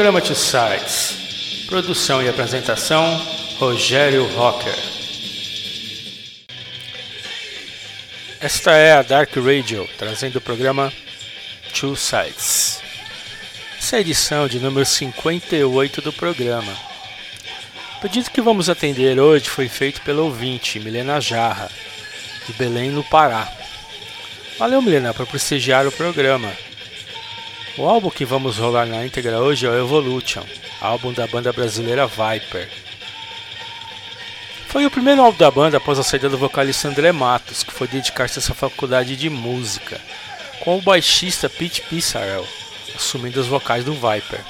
Programa Two Sides. Produção e apresentação: Rogério Rocker. Esta é a Dark Radio, trazendo o programa Two Sides. Essa é a edição de número 58 do programa. O pedido que vamos atender hoje foi feito pelo ouvinte Milena Jarra, de Belém, no Pará. Valeu, Milena, por prestigiar o programa. O álbum que vamos rolar na íntegra hoje é o Evolution, álbum da banda brasileira Viper. Foi o primeiro álbum da banda após a saída do vocalista André Matos, que foi dedicar-se a essa faculdade de música, com o baixista Pete Pissarel, assumindo os vocais do Viper.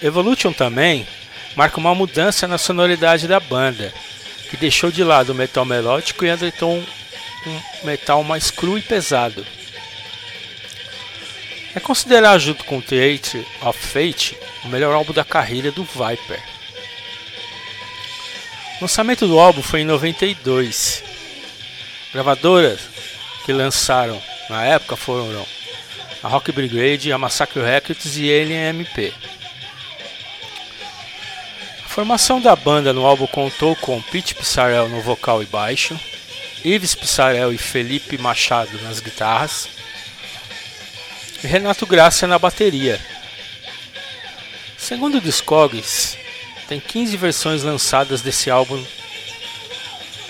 Evolution também marca uma mudança na sonoridade da banda, que deixou de lado o metal melódico e adotou um metal mais cru e pesado. É considerado, junto com Theatre of Fate, o melhor álbum da carreira do Viper. O lançamento do álbum foi em 92. Gravadoras que lançaram na época foram a Rock Brigade, a Massacre Records e Alien MP. A formação da banda no álbum contou com Pete Pissarel no vocal e baixo, Ives Pissarel e Felipe Machado nas guitarras, Renato Graça na bateria. Segundo o Discogs, tem 15 versões lançadas desse álbum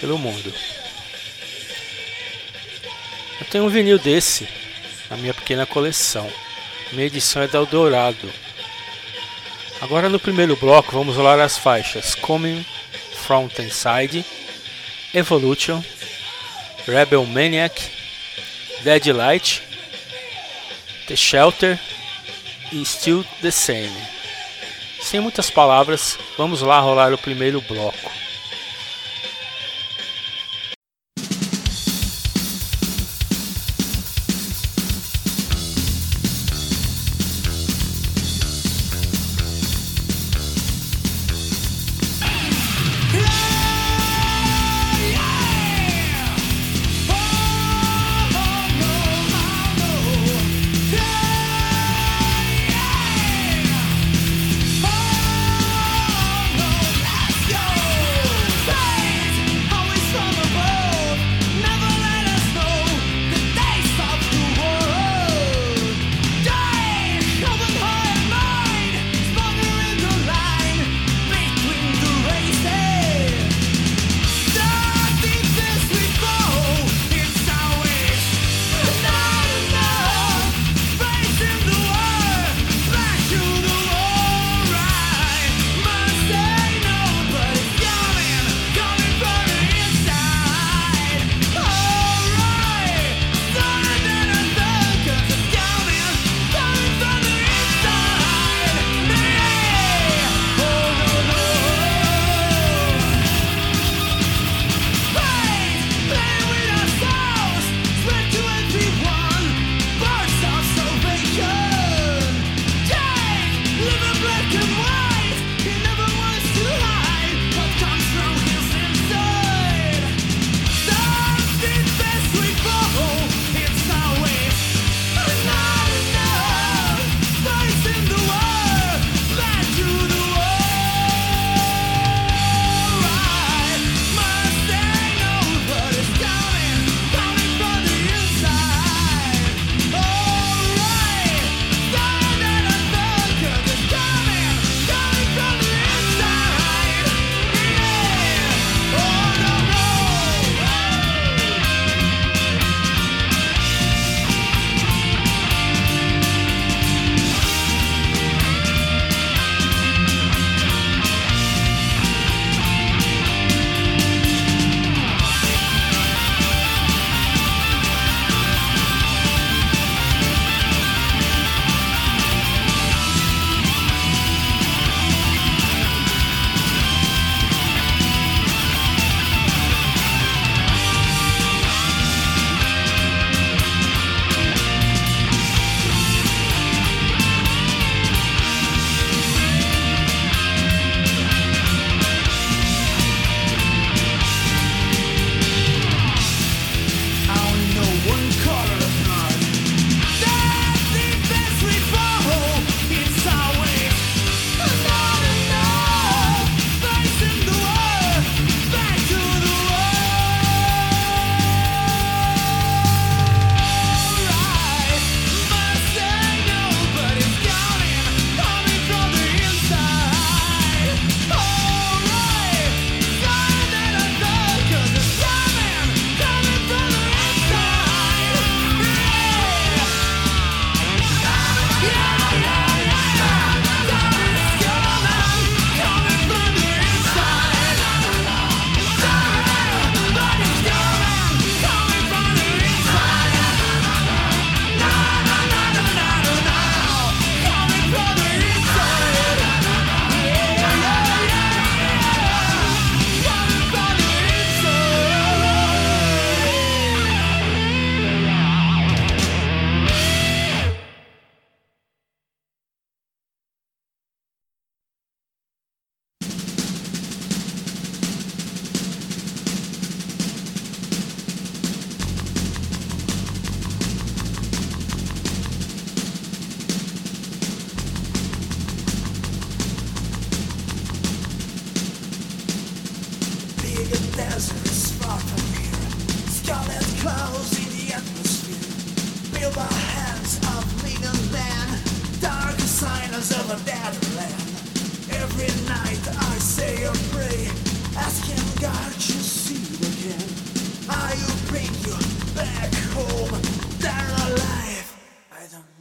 pelo mundo. Eu tenho um vinil desse na minha pequena coleção. Minha edição é da Eldorado. Agora no primeiro bloco vamos rolar as faixas Coming From Inside, Evolution, Rebel Maniac, Deadlight The Shelter e Still the Same. Sem muitas palavras, vamos lá rolar o primeiro bloco.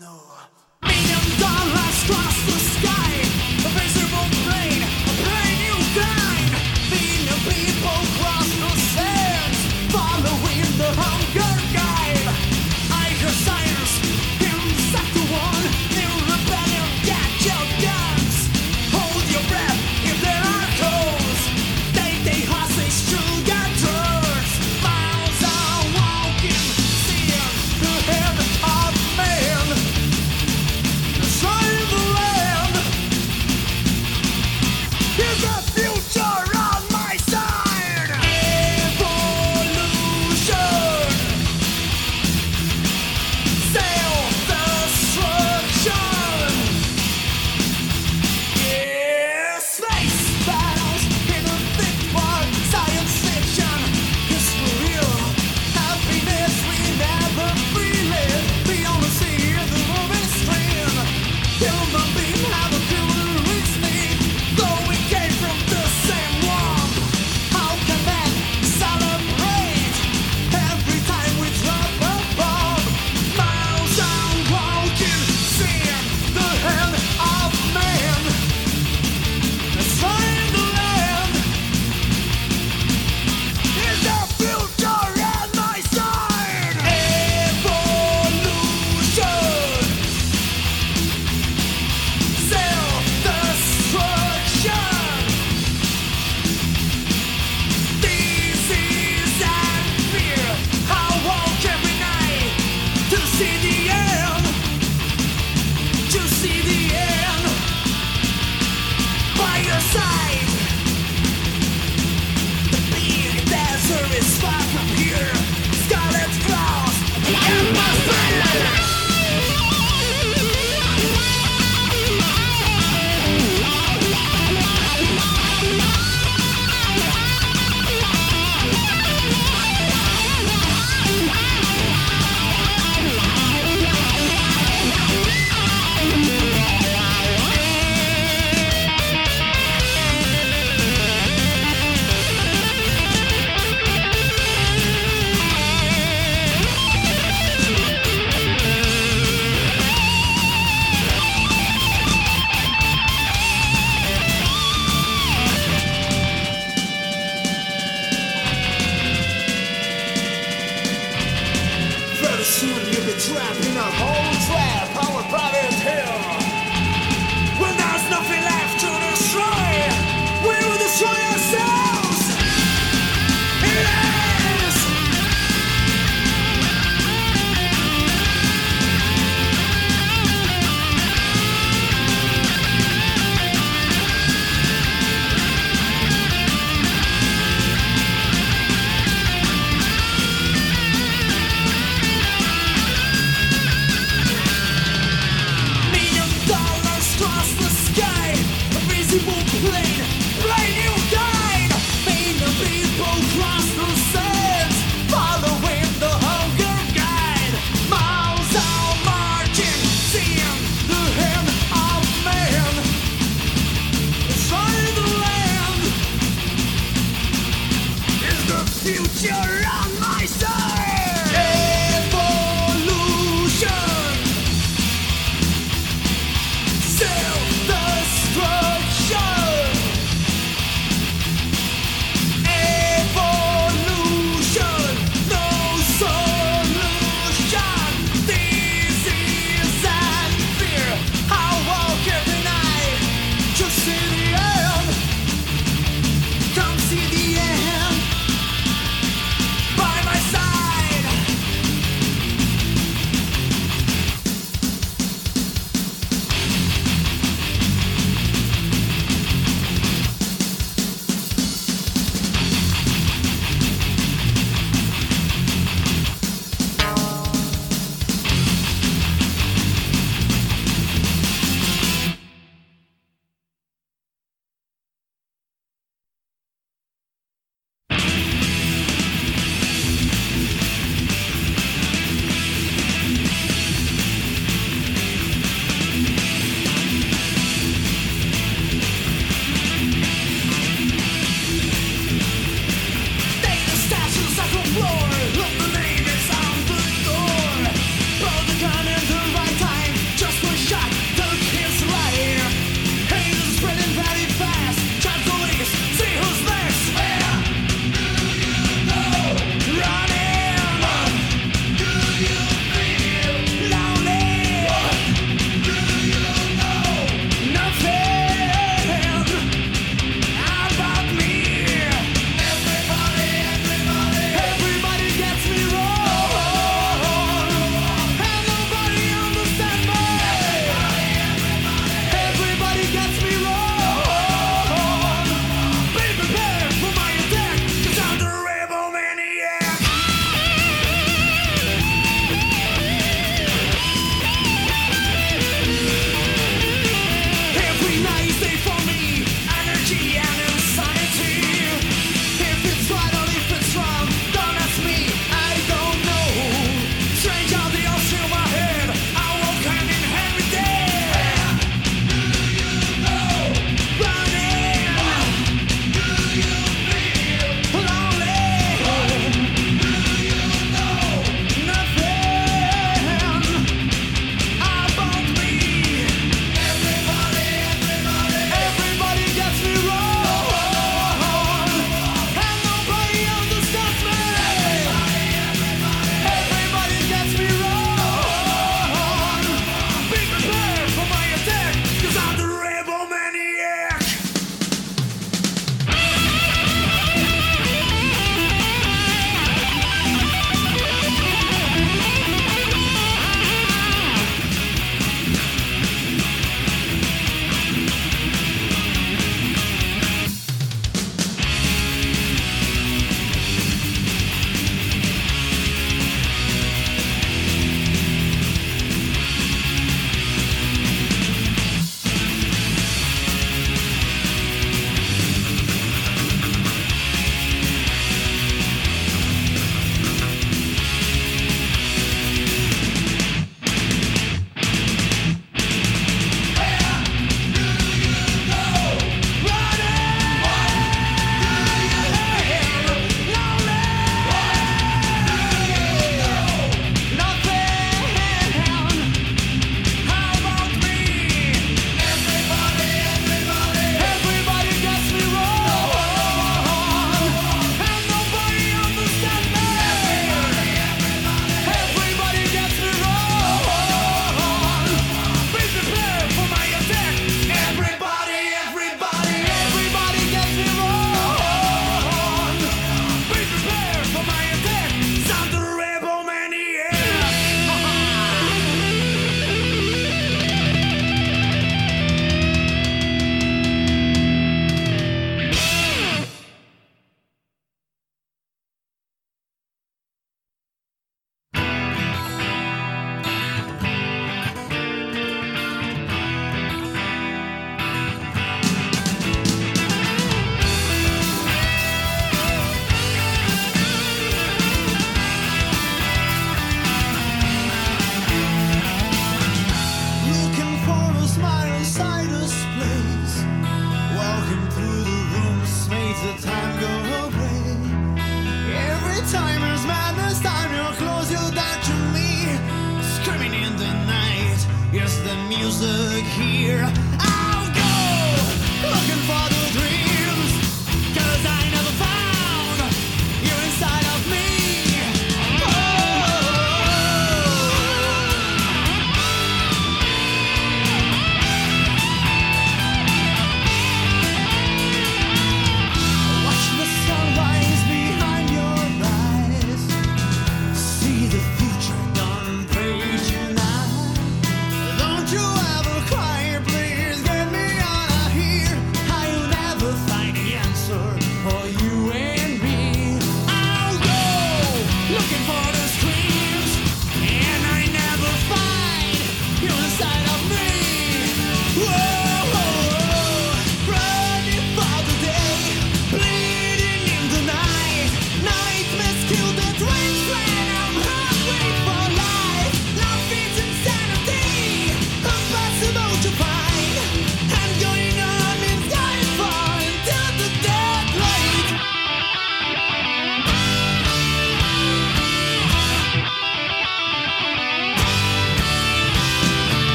No. Million dollars trust.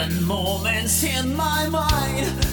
Even moments in my mind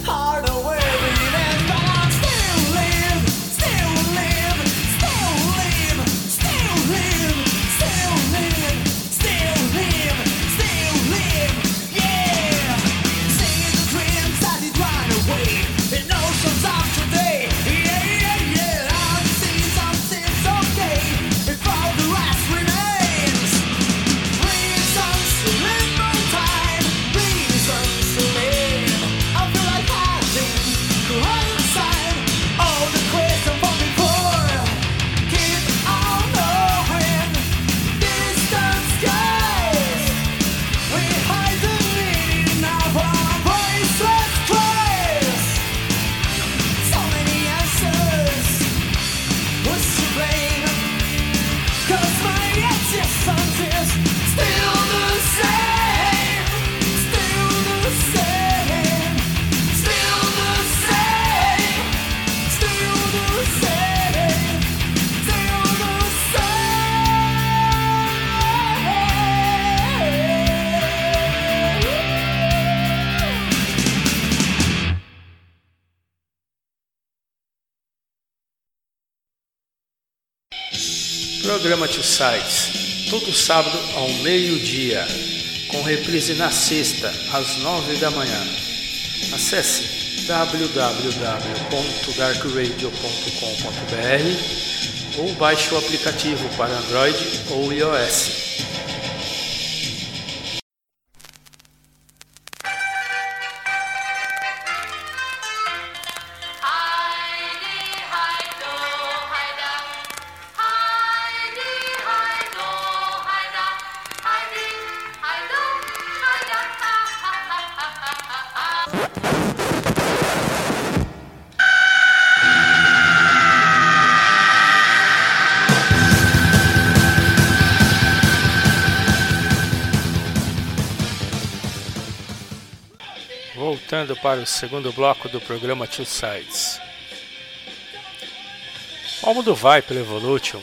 Sites, todo sábado ao meio-dia, com reprise na sexta, às nove da manhã. Acesse www.darkradio.com.br ou baixe o aplicativo para Android ou iOS. Voltando para o segundo bloco do programa Two Sides. O álbum do Viper Evolution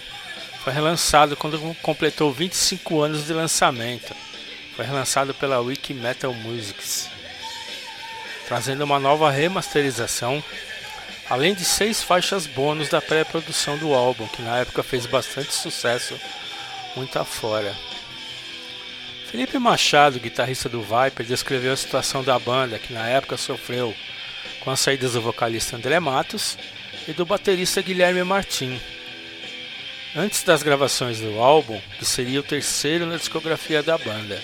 foi relançado quando completou 25 anos de lançamento. Foi relançado pela Wiki Metal Musics, trazendo uma nova remasterização, além de seis faixas bônus da pré-produção do álbum, que na época fez bastante sucesso muito afora. Felipe Machado, guitarrista do Viper, descreveu a situação da banda, que na época sofreu com as saídas do vocalista André Matos e do baterista Guilherme Martin. Antes das gravações do álbum, que seria o terceiro na discografia da banda.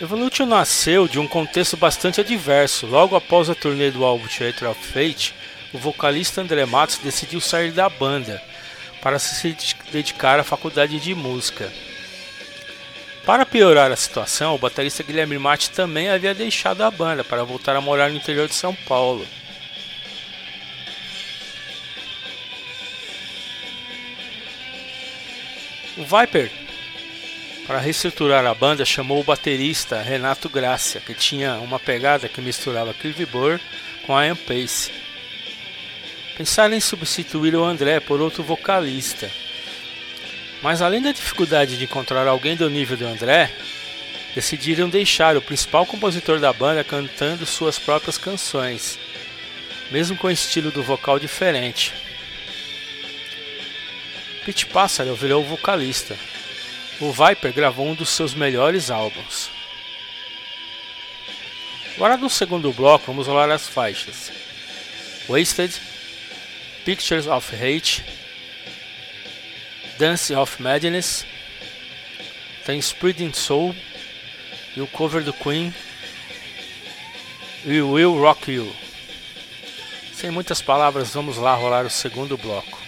Evolution nasceu de um contexto bastante adverso. Logo após a turnê do álbum Theater of Fate, o vocalista André Matos decidiu sair da banda para se dedicar à faculdade de música. Para piorar a situação, o baterista Guilherme Mate também havia deixado a banda para voltar a morar no interior de São Paulo. O Viper, para reestruturar a banda, chamou o baterista Renato Gracia, que tinha uma pegada que misturava Clive Burr com Ian Pace. Pensaram em substituir o André por outro vocalista. Mas além da dificuldade de encontrar alguém do nível do André, decidiram deixar o principal compositor da banda cantando suas próprias canções, mesmo com estilo do vocal diferente. Pete Pássaro virou o vocalista. O Viper gravou um dos seus melhores álbuns. Agora no segundo bloco vamos rolar as faixas Wasted, Pictures of Hate, Dance of Madness, tem Spreading Soul e o cover do Queen We Will Rock You. Sem muitas palavras, vamos lá rolar o segundo bloco.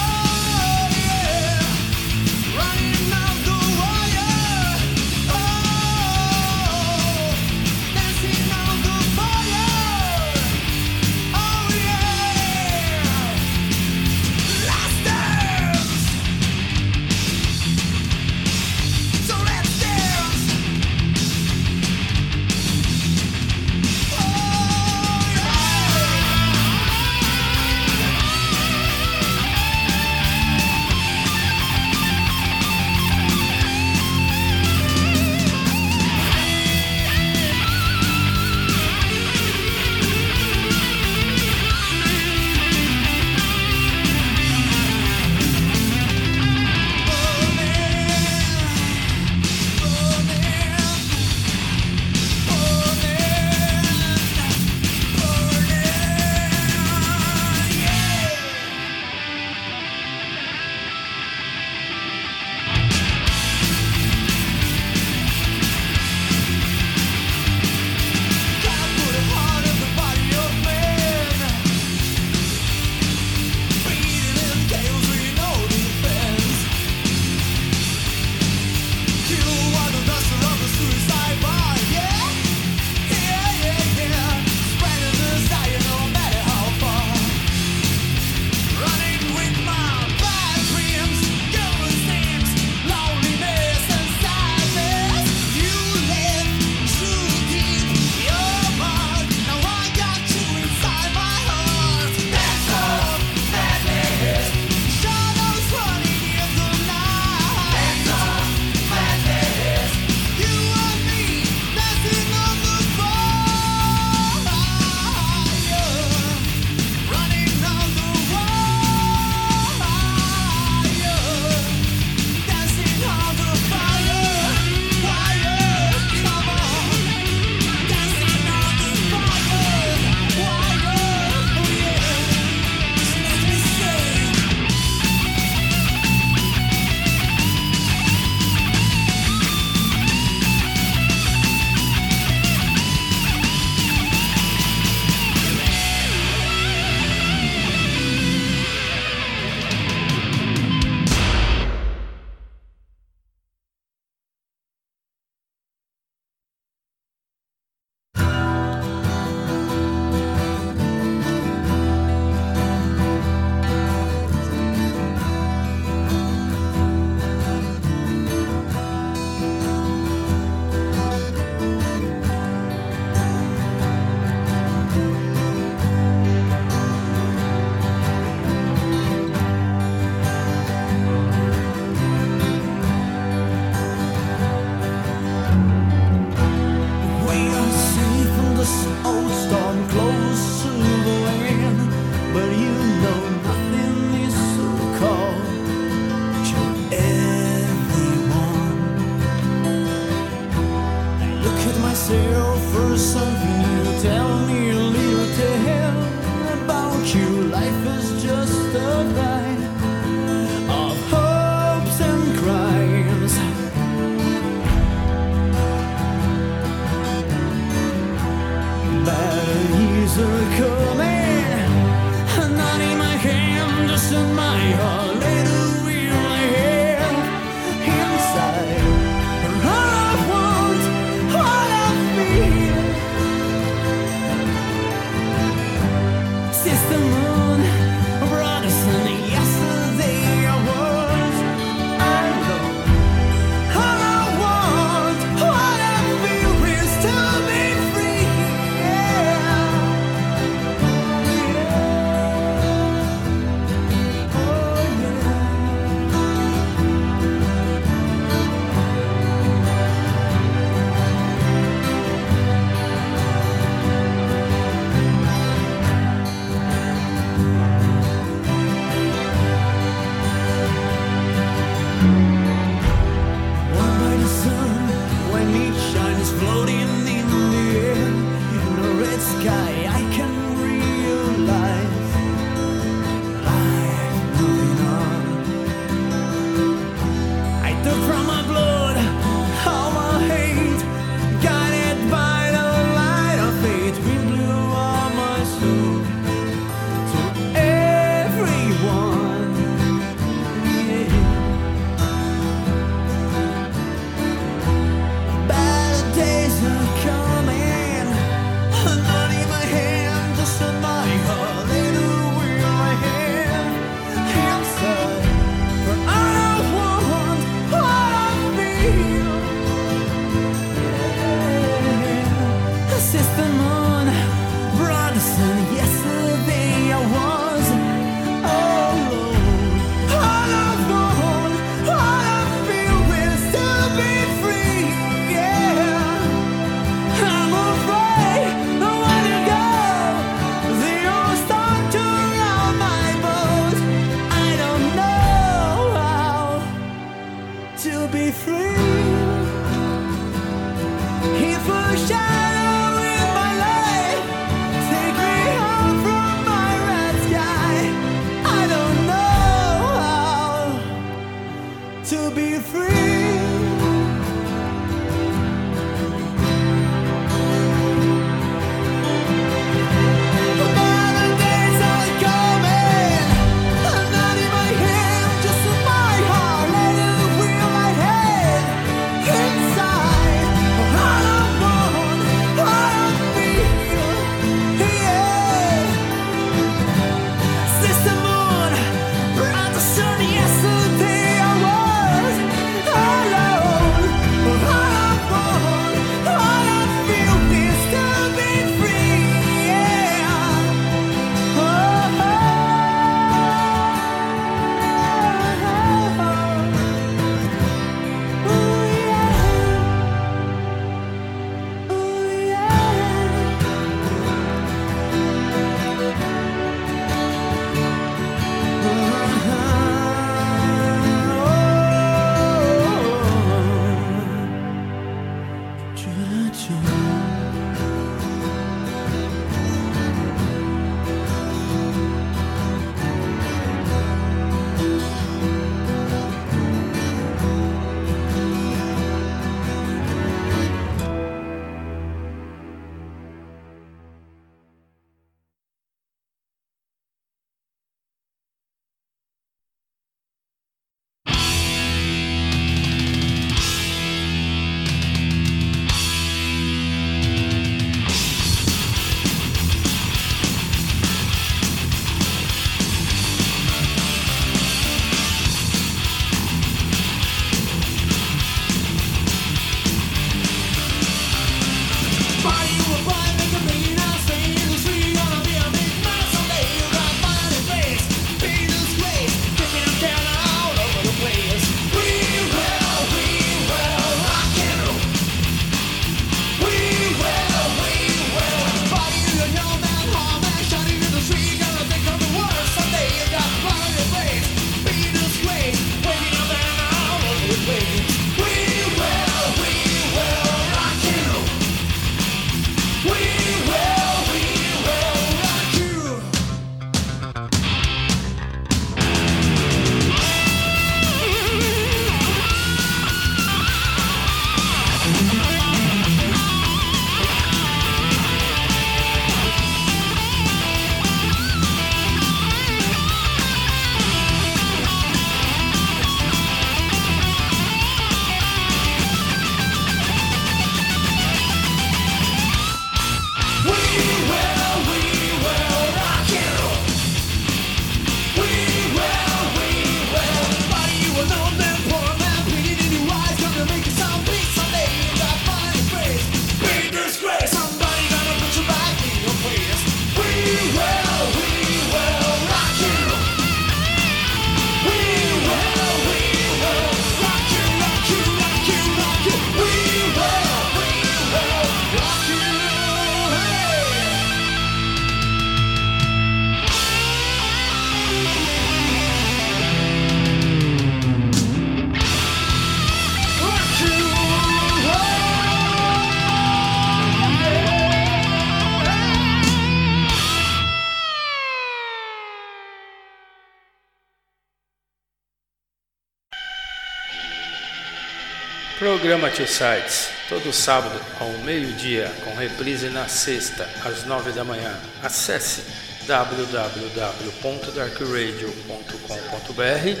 Programa Tio Sites, todo sábado ao meio-dia, com reprise na sexta, às nove da manhã. Acesse www.darkradio.com.br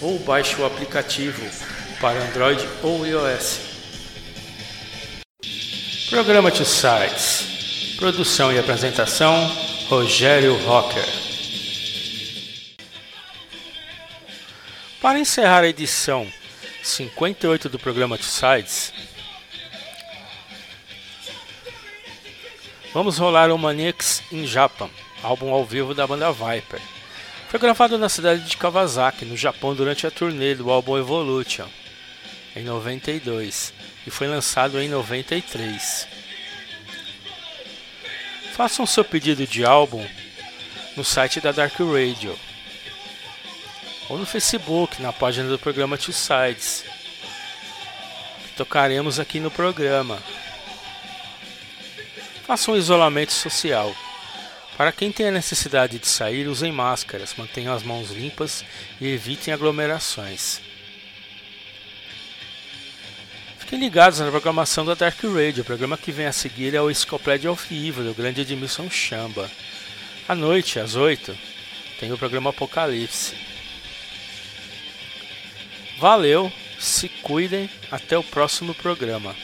ou baixe o aplicativo para Android ou iOS. Programa Tio Sites, produção e apresentação, Rogério Rocker. Para encerrar a edição 58 do programa Two Sides, vamos rolar o Maniacs in Japan, álbum ao vivo da banda Viper. Foi gravado na cidade de Kawasaki, no Japão, durante a turnê do álbum Evolution, em 92, e foi lançado em 93. Façam seu pedido de álbum no site da Dark Radio ou no Facebook, na página do programa Two Sides. Que tocaremos aqui no programa. Faça um isolamento social. Para quem tem a necessidade de sair, usem máscaras, mantenham as mãos limpas e evitem aglomerações. Fiquem ligados na programação da Dark Radio. O programa que vem a seguir é o Escoplédia ao Vivo, do grande Edmilson Chamba. À noite, às 8, tem o programa Apocalipse. Valeu, se cuidem, até o próximo programa.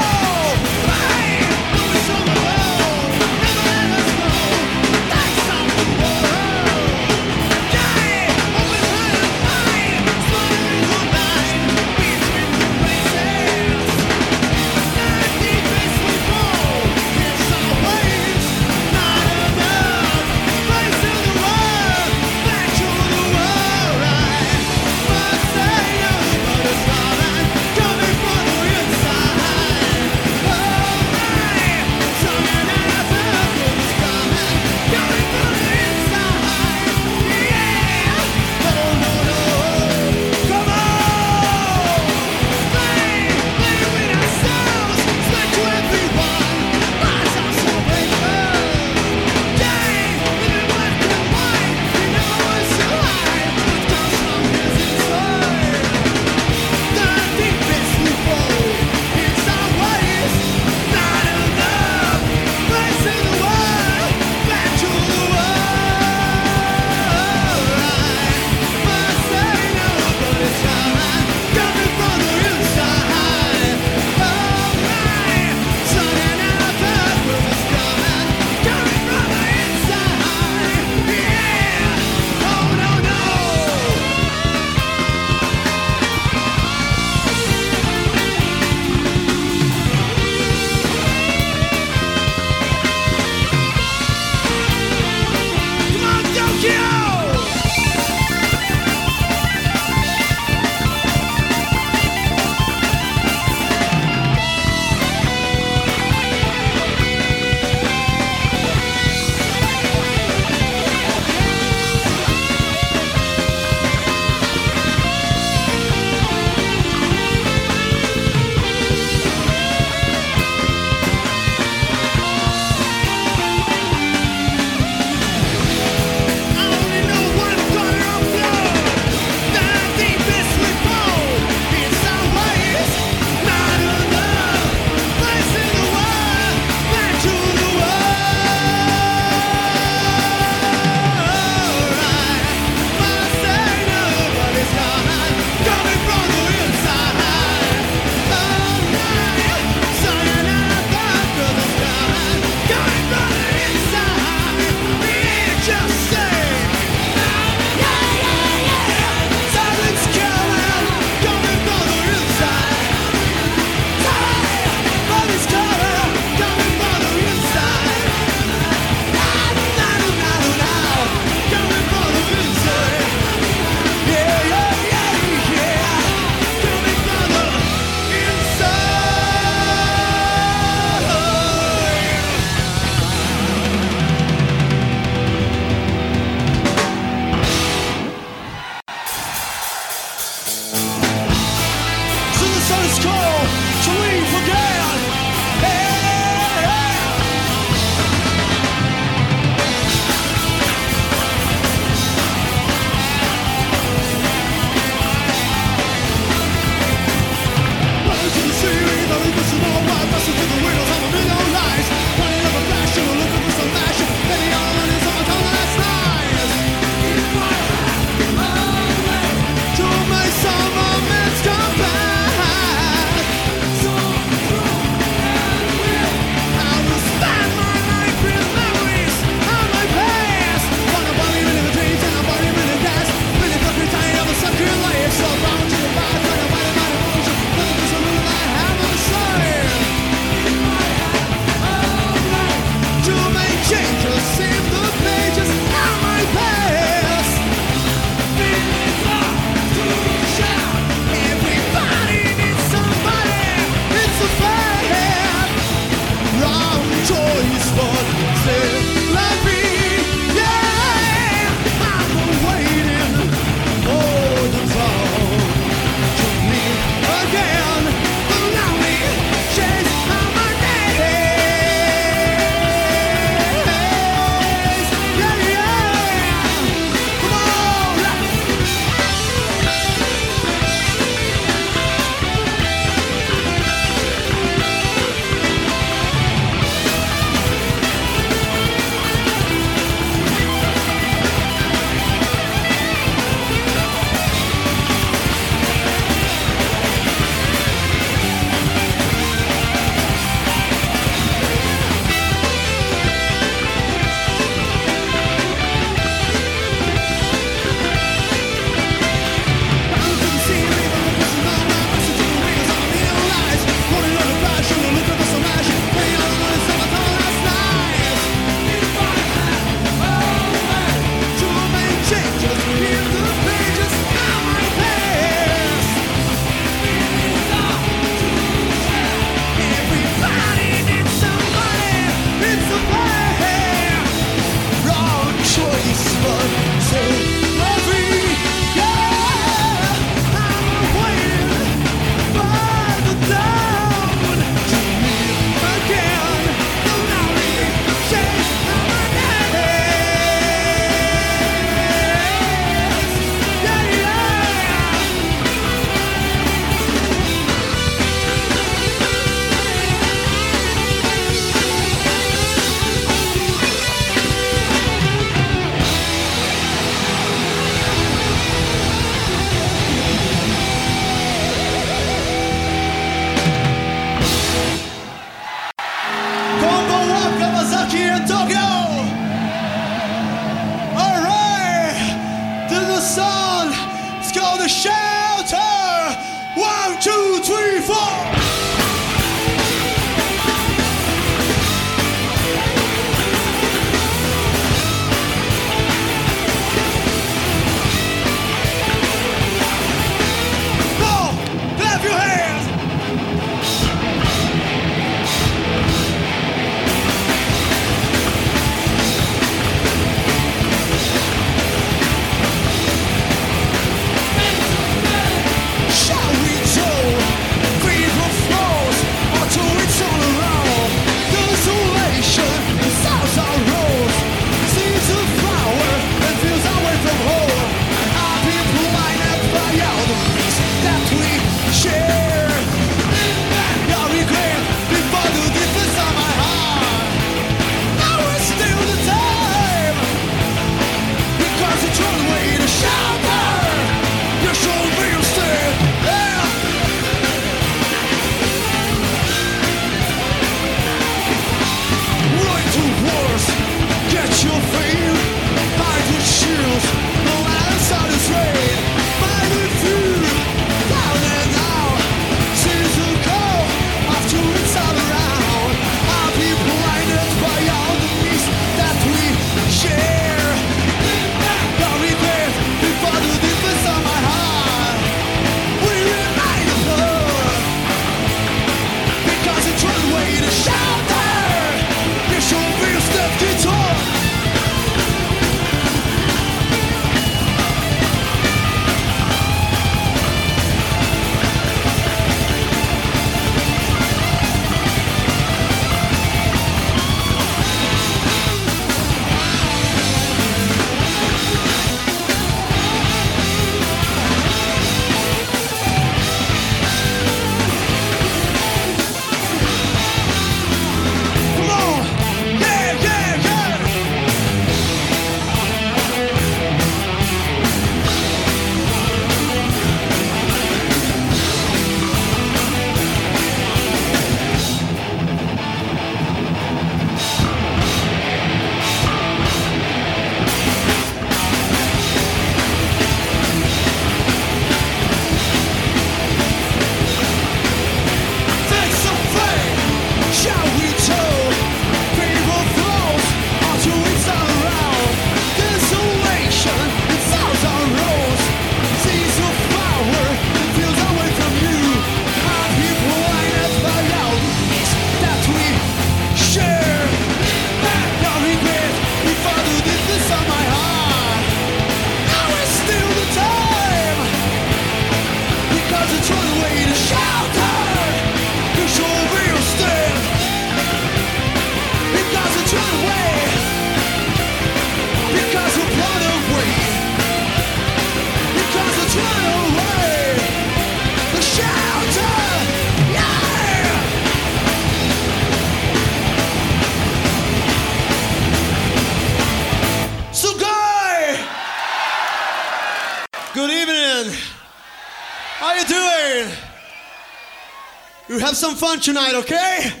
Fun tonight, okay?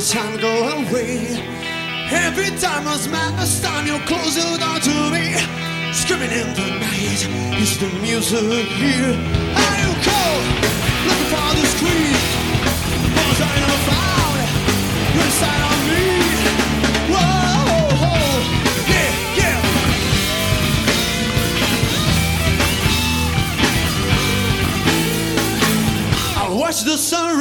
Time sun go away. Every time I smile, this time you close closer door to me. Screaming in the night, is the music here? Are you cold? Looking for the screen. Bones I never found, you're inside of me. Whoa, yeah, yeah. I watch the sun.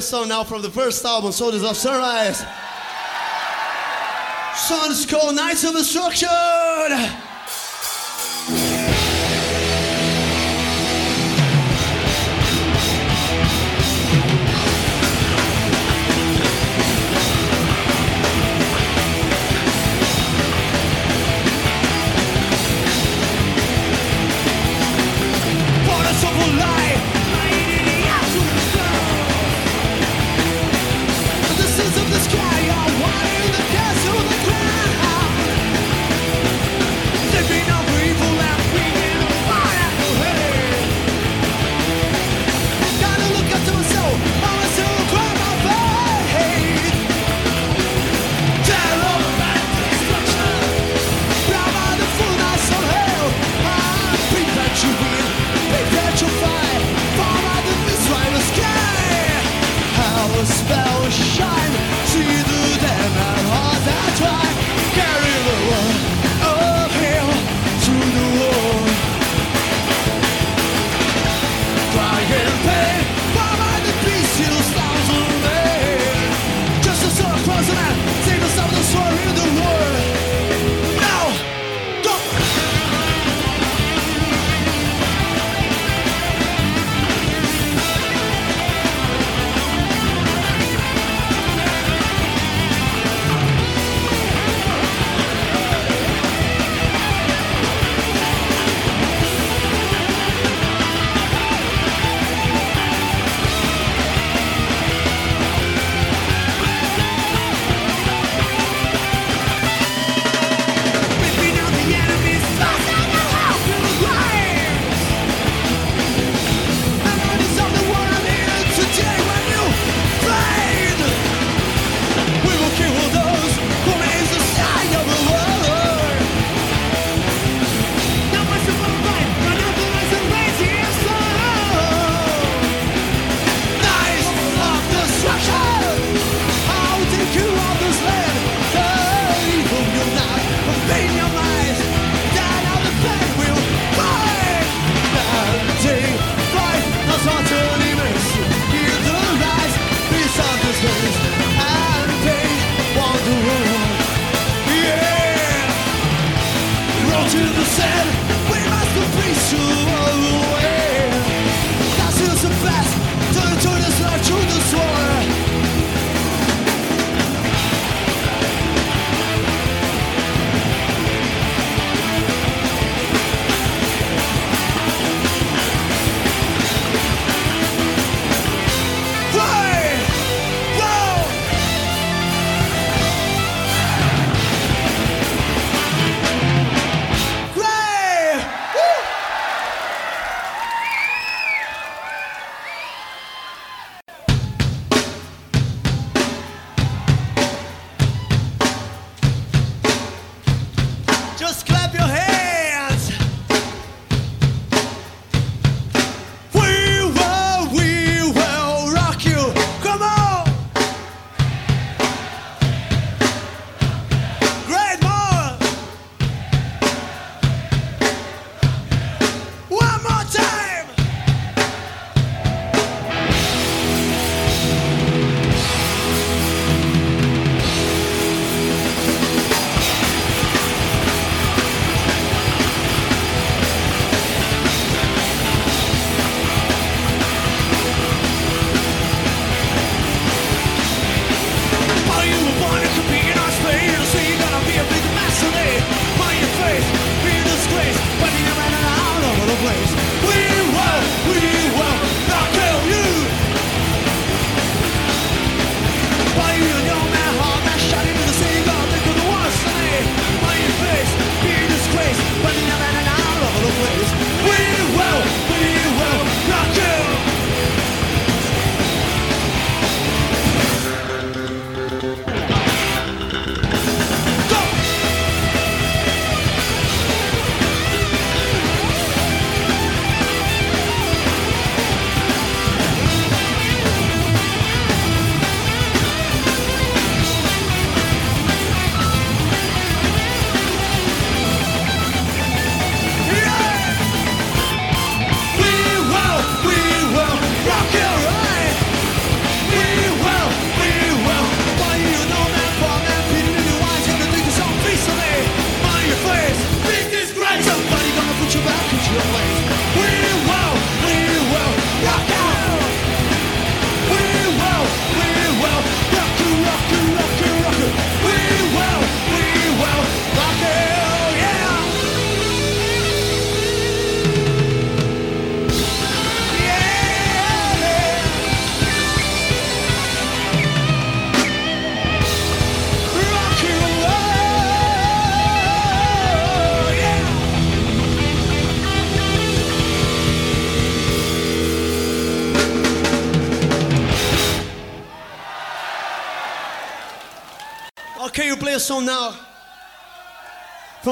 favorite song now from the first album, Soldiers of Sunrise. Sun's called Knights of Destruction.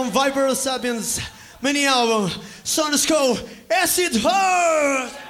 album Viper Sapiens, mini album, Sound Acid Heart!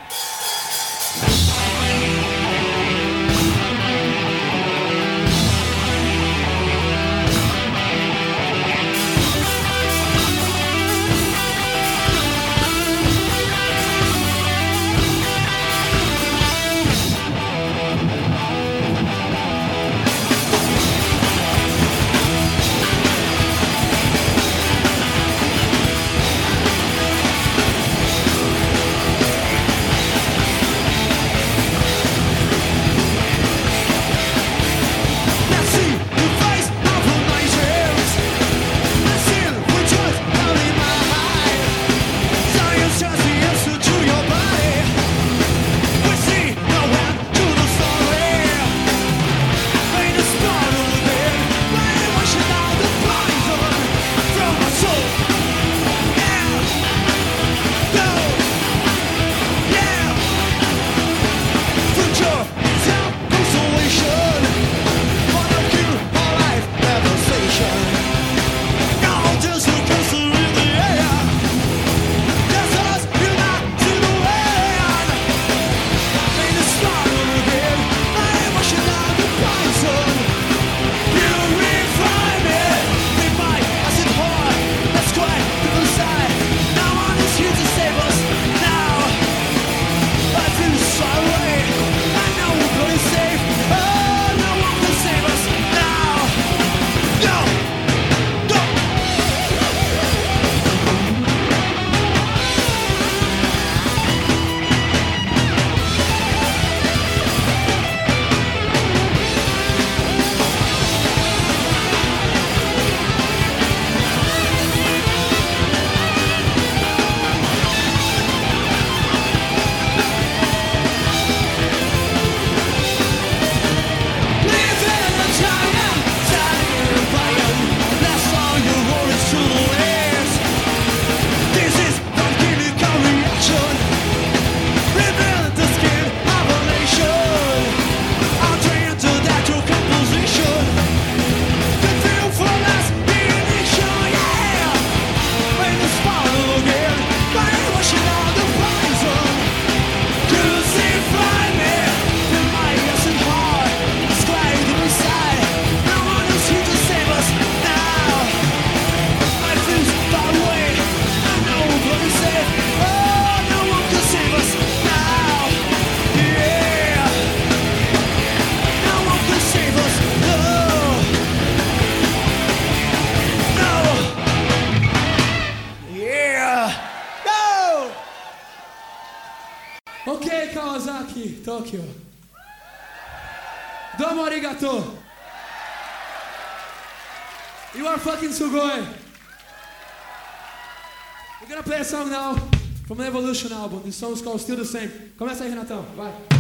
sugoi, gato! You are fucking sugoi! We're gonna play a song now from the Evolution album. This is called Still the Same. Começa aí, Renatão. Vai.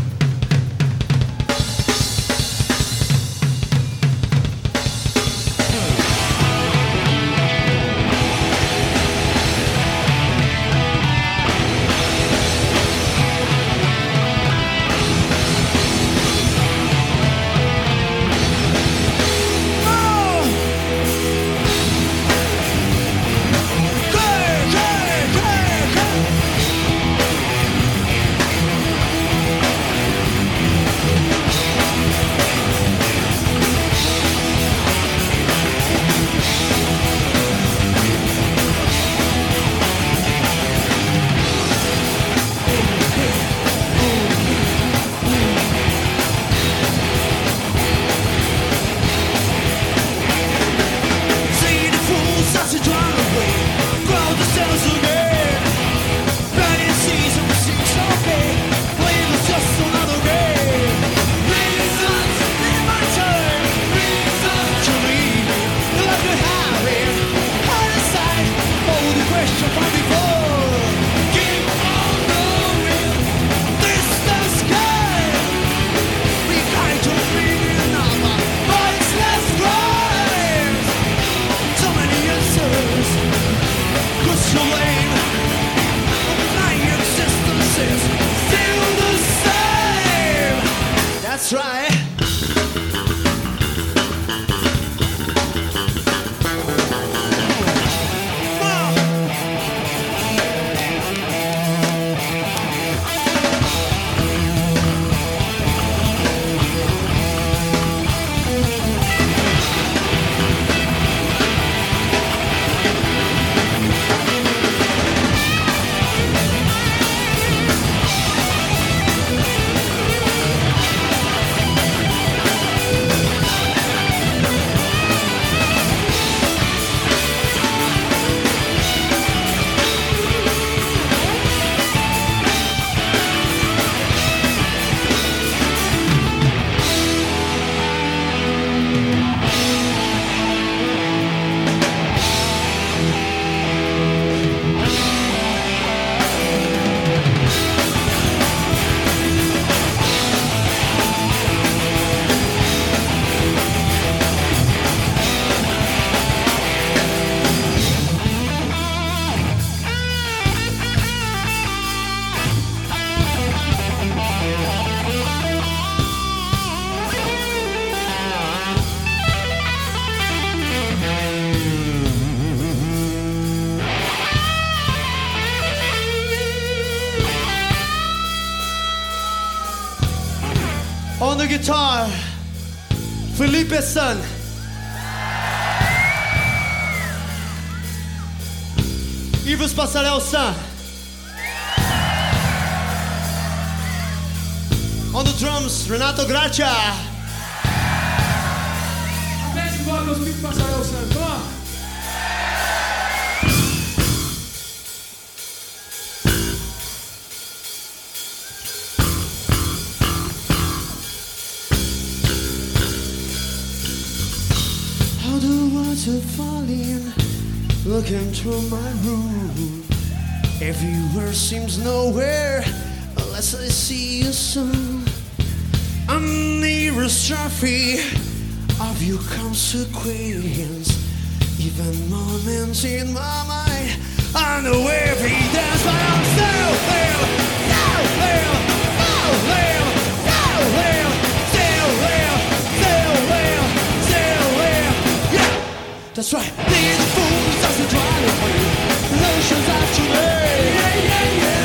Guitar, Felipe San. Ives Passarel San. On the drums, Renato Gracia. Best vocals, Pete Passarel Santos. Come on. Falling, looking through my room. Everywhere seems nowhere, unless I see you soon. I'm nearest trophy of your consequence. Even moments in my mind, I know evidence, but I'm still there, still there, that's right. These fools doesn't drive away. Notions too late. Yeah, yeah, yeah.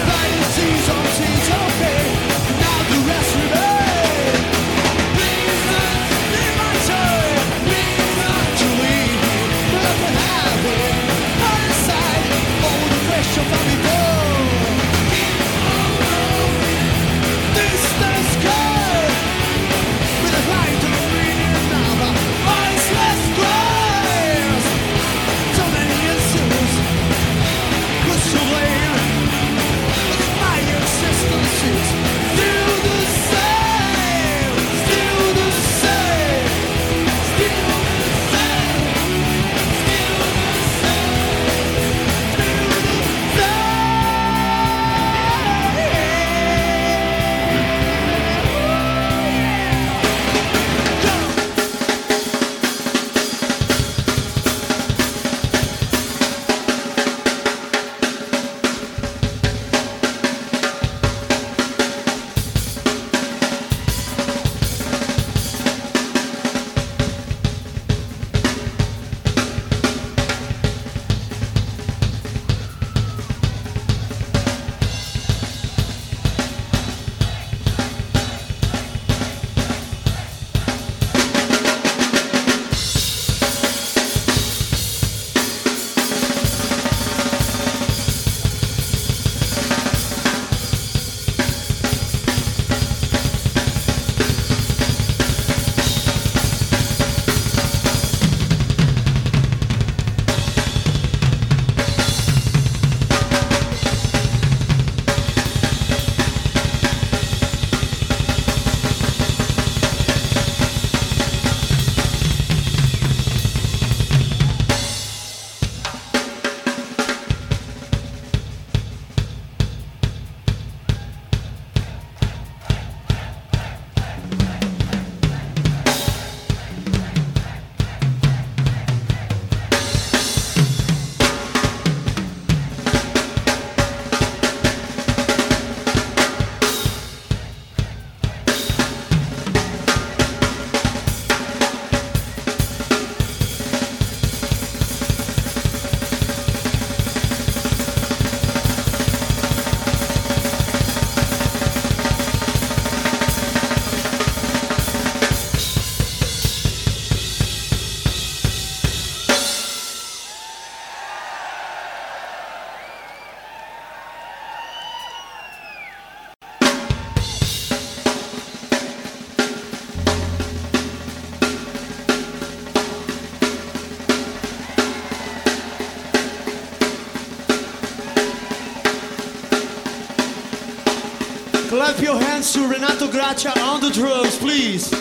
To Renato Gracia on the drums, please.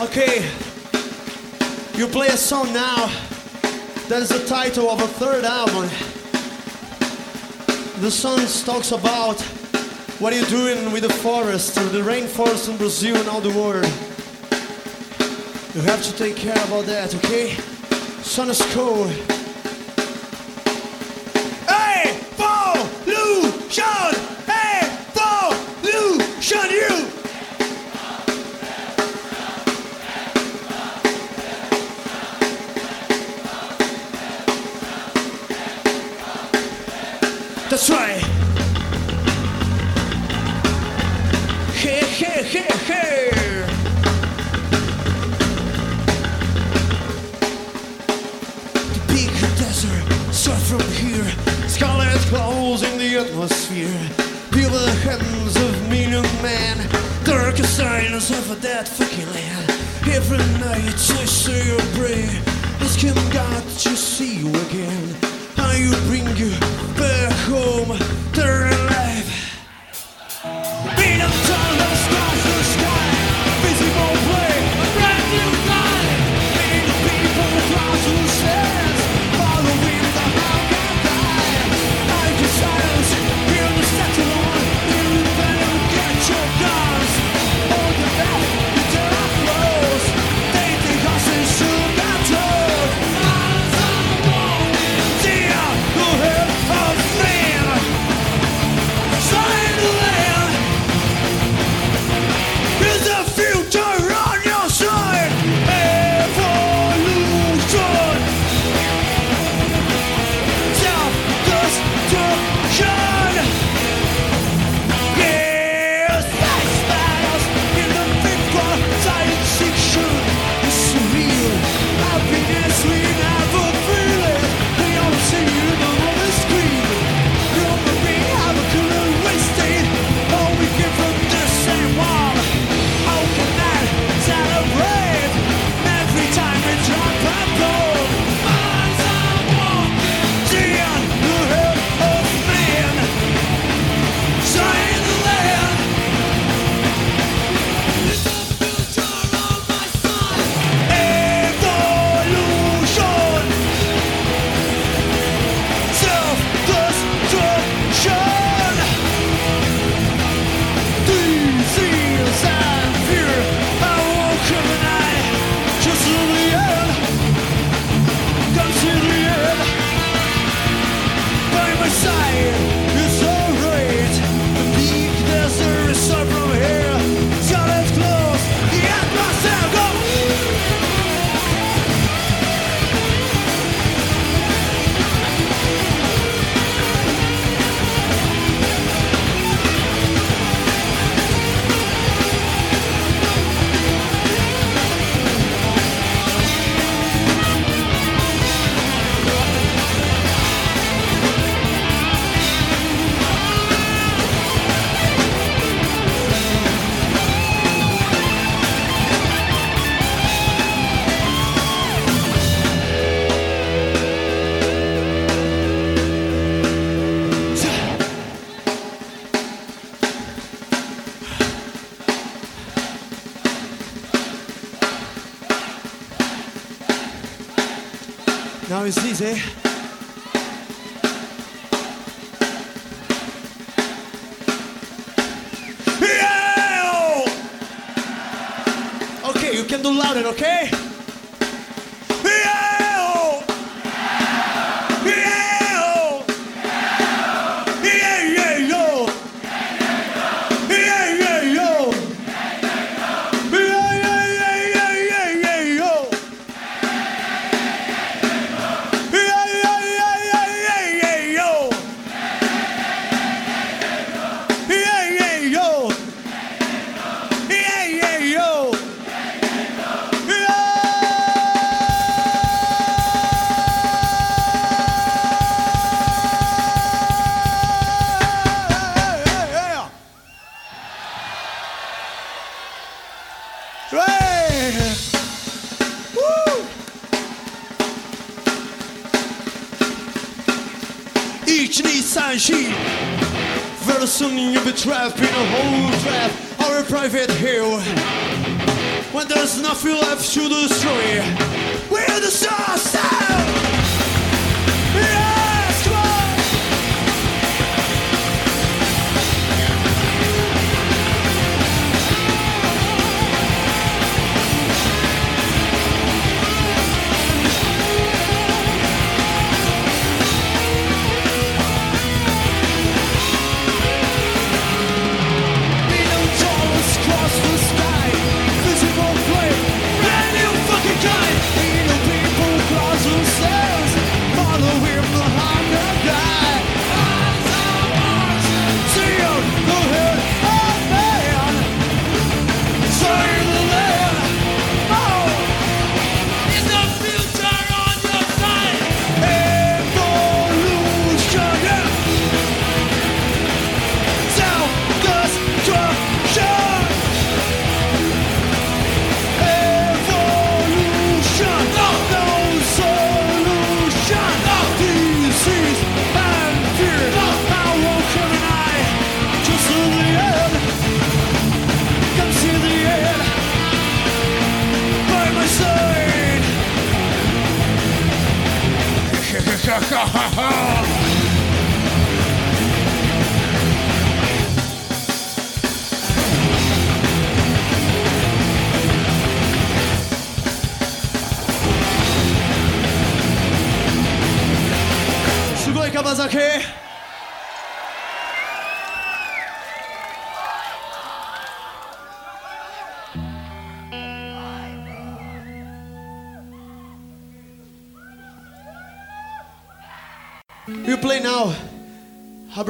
Okay, you play a song now that is the title of a third album. The song talks about what you're doing with the forest, the rainforest in Brazil and all the world. You have to take care about that, okay? Sun is cold.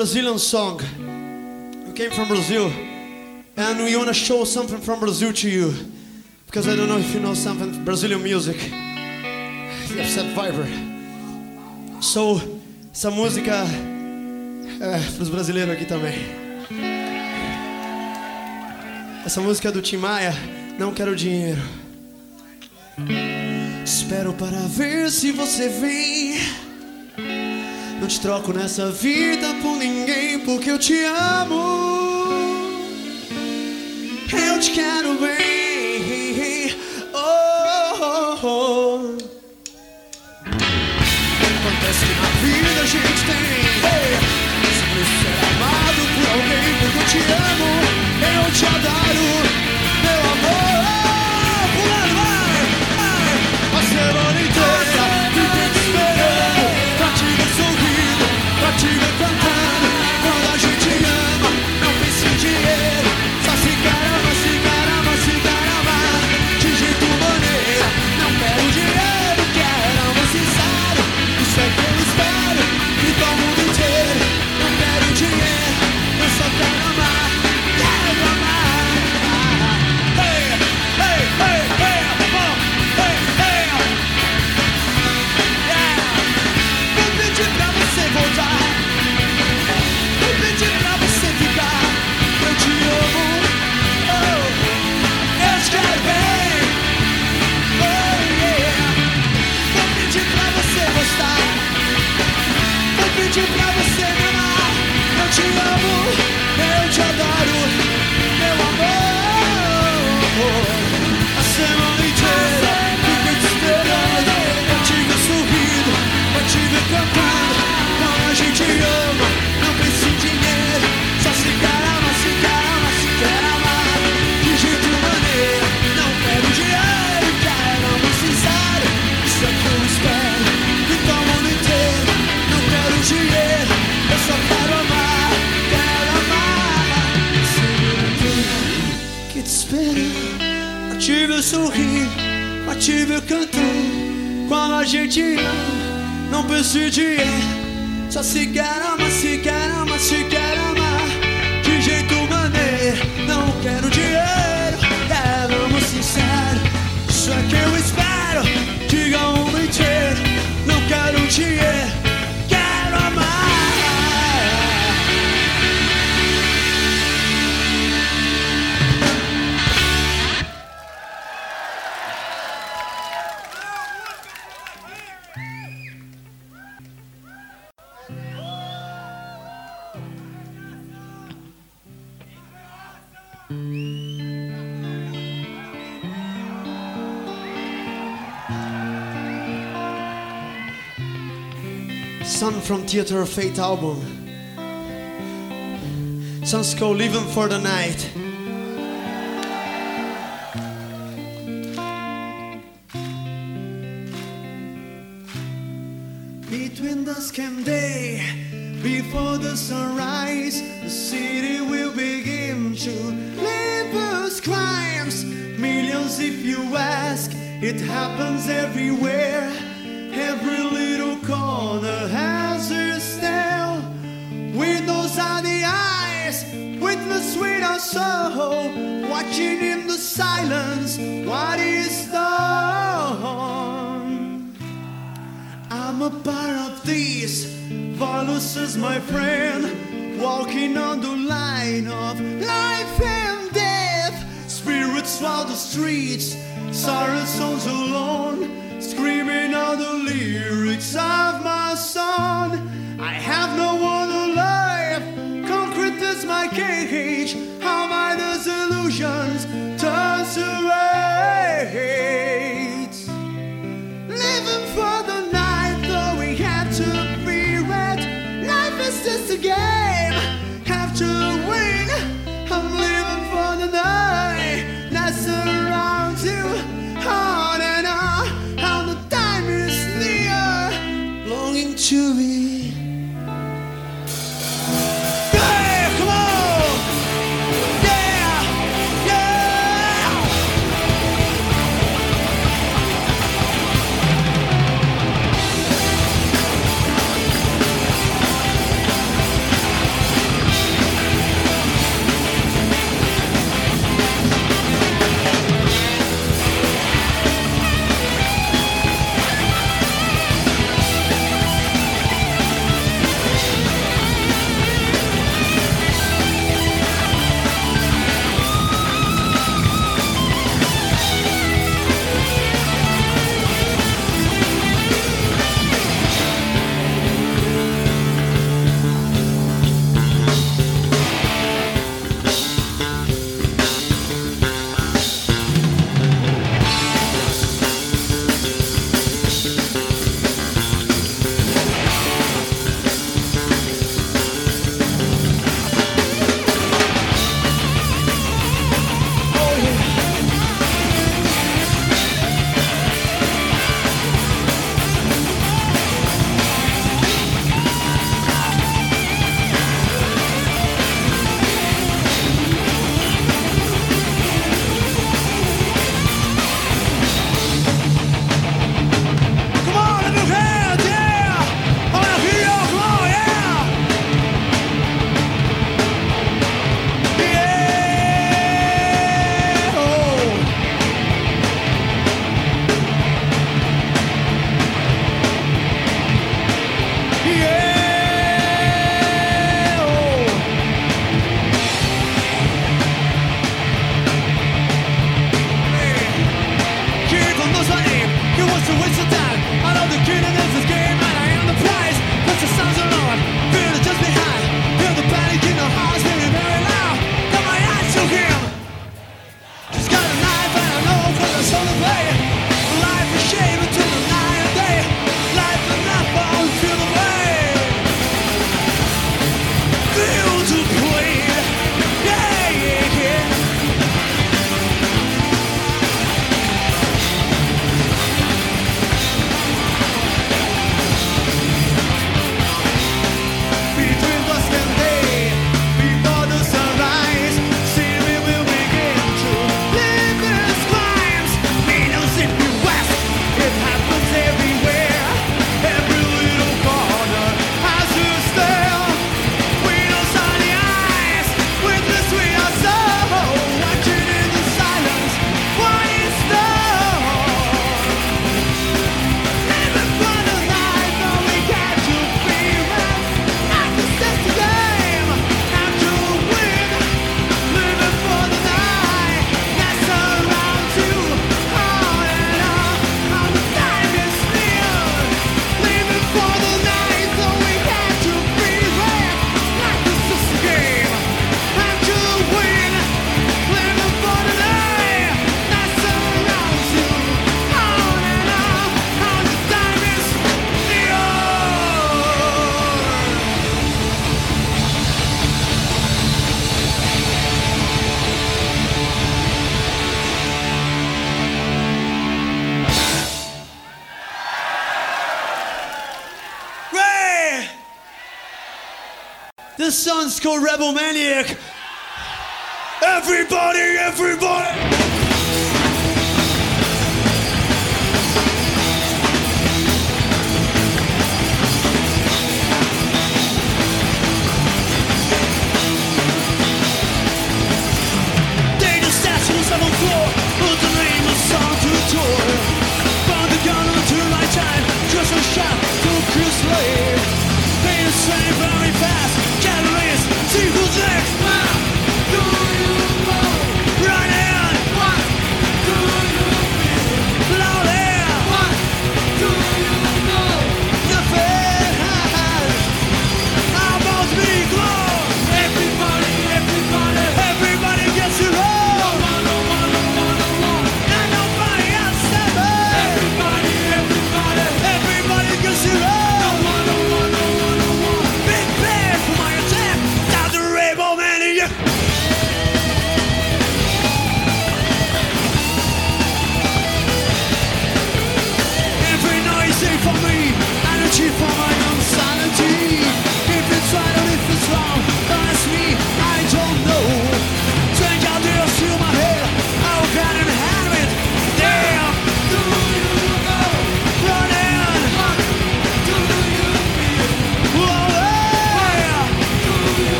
Brazilian song. We came from Brazil, and we want to show something from Brazil to you. Because I don't know if you know something Brazilian music. You said Viber. So, essa música é pros brasileiros aqui também. Essa música é do Tim Maia, Não Quero Dinheiro. Espero para ver se você vem. Não te troco nessa vida por ninguém, porque eu te amo. Eu te quero bem. Oh, oh, oh. Acontece que na vida a gente tem. Hey, sempre ser amado por alguém, porque eu te amo. Eu te adoro, Eu Ver sorrir, ver cantando. Quando a gente ama, não pensa em dinheiro. Só se quer amar, se quer amar, se quer amar. De jeito maneiro, não quero dinheiro. Quero amor sincero, isso é que eu espero. Diga o mundo inteiro, não quero dinheiro. From Theater of Fate album. Songs called Living for the Night. In the silence what is done. I'm a part of this. Volus is my friend, walking on the line of life and death. Spirits swell the streets, sorrow souls alone, screaming out the lyrics of my song. I have no one alive, concrete is my cage.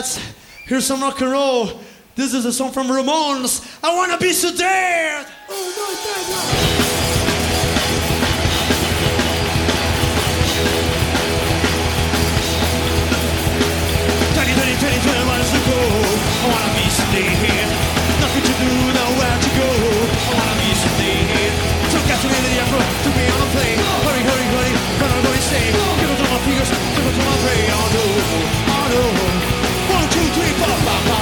Rats. Here's some rock and roll. This is a song from Ramones. I wanna be so dead. Oh my God. I wanna be staying. Nothing to do, nowhere to go. I wanna be staying. Took out to me, I broke to be on a plane.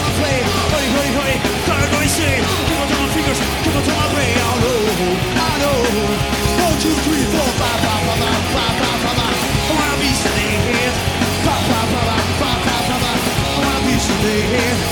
my flame Hurry, hurry, hurry, turn machine Keep on to my fingers, keep on my brain I know, I know One, two, three, four, five, five, five, five, five, five, five, five. I wanna be sitting here Five, five, five, five, five, five, five, five I wanna be sitting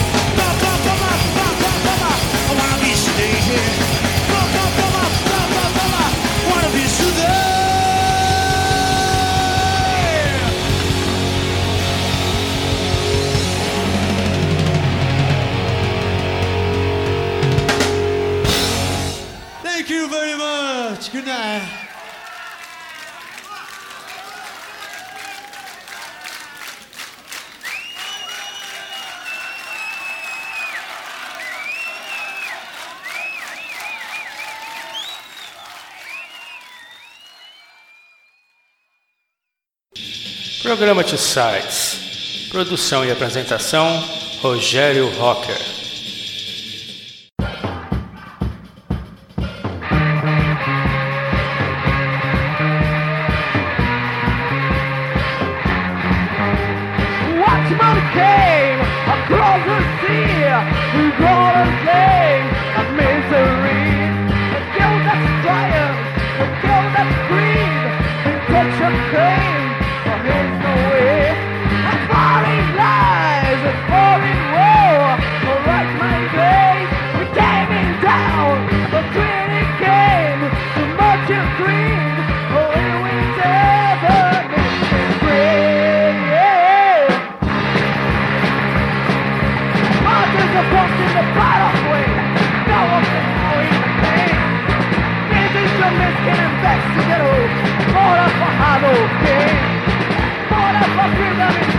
Programa de Sites. Produção e apresentação: Rogério Rocker.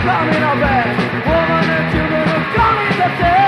coming of it. Woman and children are coming to death.